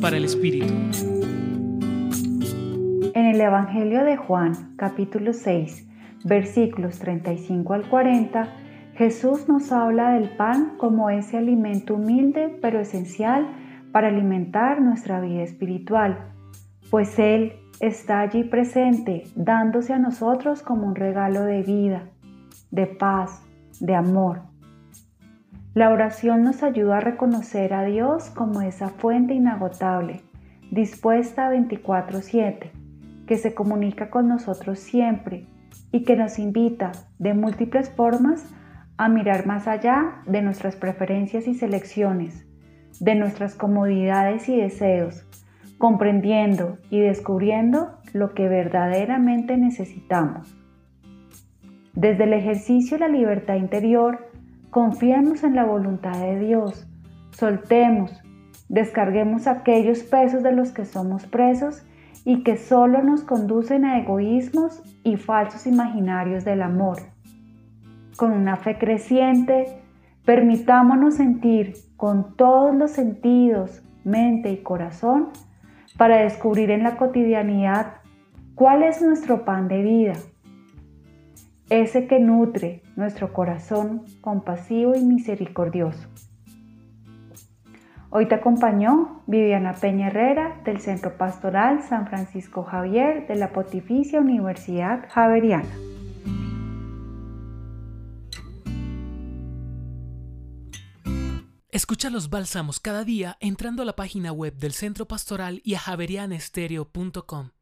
Para el Espíritu. En el Evangelio de Juan, capítulo 6, versículos 35 al 40, Jesús nos habla del pan como ese alimento humilde pero esencial para alimentar nuestra vida espiritual, pues Él está allí presente, dándose a nosotros como un regalo de vida, de paz, de amor. La oración nos ayuda a reconocer a Dios como esa fuente inagotable, dispuesta 24/7, que se comunica con nosotros siempre y que nos invita de múltiples formas a mirar más allá de nuestras preferencias y selecciones, de nuestras comodidades y deseos, comprendiendo y descubriendo lo que verdaderamente necesitamos. Desde el ejercicio de la libertad interior, confiemos en la voluntad de Dios, soltemos, descarguemos aquellos pesos de los que somos presos y que solo nos conducen a egoísmos y falsos imaginarios del amor. Con una fe creciente, permitámonos sentir con todos los sentidos, mente y corazón para descubrir en la cotidianidad cuál es nuestro pan de vida, ese que nutre nuestro corazón compasivo y misericordioso. Hoy te acompañó Viviana Peña Herrera del Centro Pastoral San Francisco Javier de la Pontificia Universidad Javeriana. Escucha los bálsamos cada día entrando a la página web del Centro Pastoral y a javerianestereo.com.